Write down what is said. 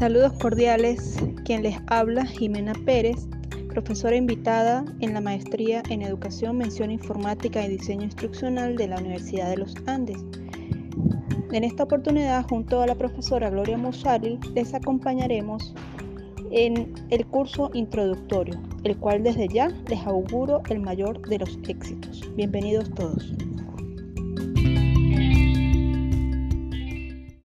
Saludos cordiales, quien les habla Jimena Pérez, profesora invitada en la maestría en Educación, Mención Informática y Diseño Instruccional de la Universidad de los Andes. En esta oportunidad, junto a la profesora Gloria Musari, les acompañaremos en el curso introductorio, el cual desde ya les auguro el mayor de los éxitos. Bienvenidos todos.